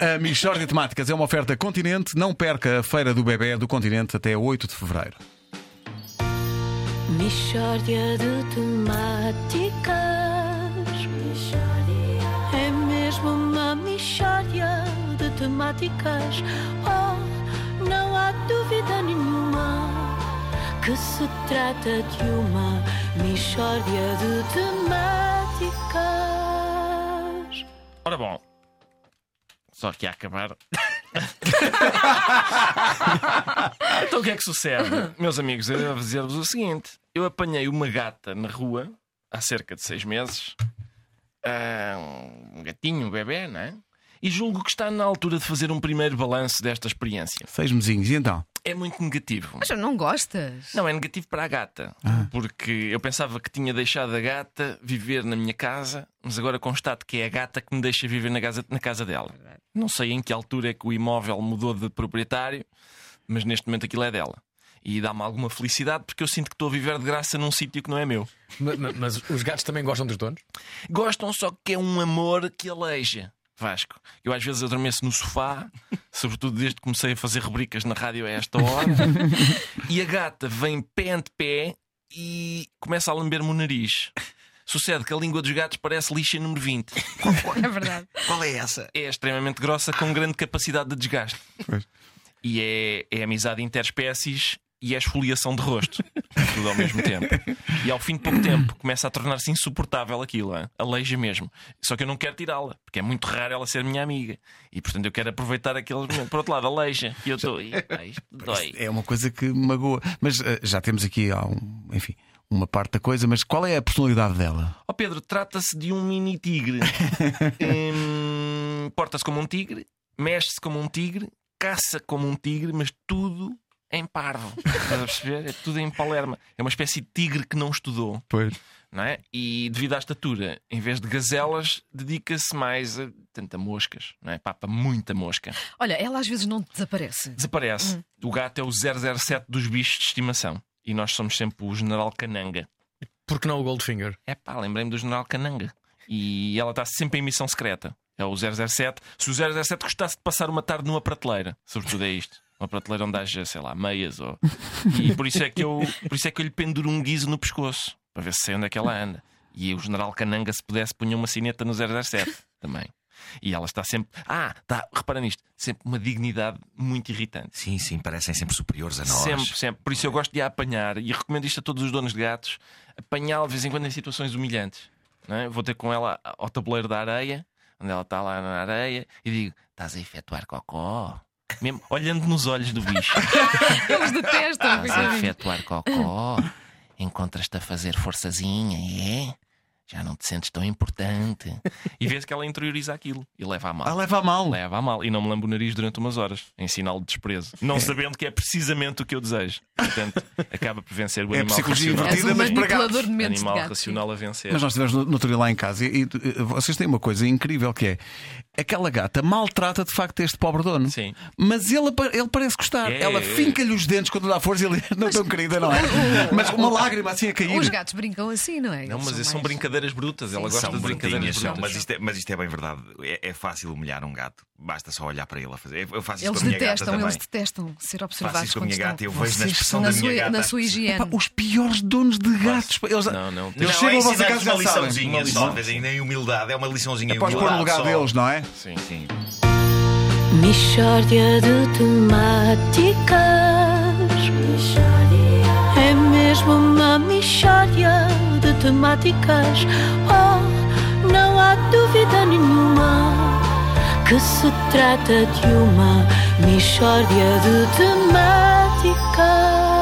A Michórdia Temáticas é uma oferta Continente. Não perca a Feira do Bebé do Continente até 8 de Fevereiro. Mishória de temáticas. É mesmo uma mishória de temáticas. Oh, não há dúvida nenhuma que se trata de uma mishória de temáticas. Ora bom, só que a acabar. então o que é que sucede? Meus amigos, eu devo dizer-vos o seguinte: eu apanhei uma gata na rua há cerca de seis meses, ah, um gatinho, um bebê, não é? E julgo que está na altura de fazer um primeiro balanço desta experiência. Seis mesinhos. E então? É muito negativo. Mas não gostas? Não, é negativo para a gata. Porque eu pensava que tinha deixado a gata viver na minha casa, mas agora constato que é a gata que me deixa viver na casa, na casa dela. Não sei em que altura é que o imóvel mudou de proprietário, mas neste momento aquilo é dela. E dá-me alguma felicidade porque eu sinto que estou a viver de graça num sítio que não é meu. Ma- ma- Mas, os gatos também gostam dos donos? Gostam só que é um amor que aleija. Vasco, eu às vezes adormeço no sofá, sobretudo desde que comecei a fazer rubricas na rádio a esta hora, e a gata vem pé ante pé e começa a lamber-me o nariz. Sucede que a língua dos gatos parece lixa número 20. É verdade. Qual é essa? É extremamente grossa com grande capacidade de desgaste. Pois. E é, é amizade interespécies e é esfoliação de rosto. Tudo ao mesmo tempo. E ao fim de pouco tempo começa a tornar-se insuportável aquilo. hein? Aleija mesmo. Só que eu não quero tirá-la, porque é muito raro ela ser minha amiga. E portanto eu quero aproveitar aqueles momentos. Por outro lado, aleija. E eu estou. "Ih, pá, Isto dói. É uma coisa que me magoa. Mas eh, já temos aqui, um, enfim, uma parte da coisa. Mas qual é a personalidade dela? Ó Pedro, trata-se de um mini tigre. Hum, Porta-se como um tigre, mexe-se como um tigre, caça como um tigre, mas tudo em parvo. Estás a perceber? É tudo em palerma. É uma espécie de tigre que não estudou. Pois. Não é? E devido à estatura, em vez de gazelas, dedica-se mais a tanta moscas, não é? Papa muita mosca. Olha, ela às vezes não desaparece. Desaparece. O gato é o 007 dos bichos de estimação. E nós somos sempre o General Cananga. Porque não o Goldfinger? É pá, lembrei-me do General Cananga. E ela está sempre em missão secreta. É o 007. Se o 007 gostasse de passar uma tarde numa prateleira, sobretudo é isto. Uma prateleira onde haja, sei lá, meias ou. E por isso é que eu, por isso é que eu lhe penduro um guiso no pescoço, para ver se sei onde é que ela anda. E o General Cananga, se pudesse, punha uma sineta no 007 também. E ela está sempre. Ah, tá, repara nisto. Sempre uma dignidade muito irritante. Sim, sim, parecem sempre superiores a nós. Sempre, sempre. Por isso eu gosto de a apanhar e recomendo isto a todos os donos de gatos: apanhá-la de vez em quando em situações humilhantes. é? Vou ter com ela ao tabuleiro da areia, onde ela está lá na areia, e digo: estás a efetuar cocó? Mesmo olhando nos olhos do bicho. Eles detestam. Estás a efetuar cocó? Encontras-te a fazer forçazinha, é? Já não te sentes tão importante. E vês que ela interioriza aquilo e leva a mal. Ah, leva a mal. Leva a mal e não me lambo o nariz durante umas horas, em sinal de desprezo. Não sabendo que é precisamente o que eu desejo. Portanto, acaba por vencer o É animal psicologia racional. Invertida, mas para gatos. de mentes de Animal gato. racional a vencer. Mas nós estivemos no, no outro dia lá em casa e, e, eh, vocês têm uma coisa incrível que é aquela gata maltrata de facto este pobre dono. Sim. Mas ele, ele parece gostar. É, Ela é. finca-lhe os dentes quando dá força e ele não tão querida, não é? Mas uma lágrima assim a cair. Os gatos brincam assim, não é? Não, mas são são mais- brincadeiras brutas. Ela gosta São de brincadeiras brutas. mas isto, é, mas isto é bem verdade. É, é fácil humilhar um gato. Basta só olhar para ele a fazer. Eu faço isso Eles com a minha detestam, gata eles detestam ser Faço observados isso com a minha gata e eu vejo na Expressão na da sua, minha gata. Na sua higiene. Pá, os piores donos de gatos. Eles, Não, não. Eles Não, chegam é a vossa ensinar-lhes casa uma liçãozinha Uma só, lição. de vez em nem humildade, é uma liçãozinha. Podes pôr no humildade lugar só. deles, não é? Sim. Sim. Mishória de temáticas. É mesmo uma mishória de temáticas. Oh, não há dúvida nenhuma que se trata de uma mishória de temáticas ficar.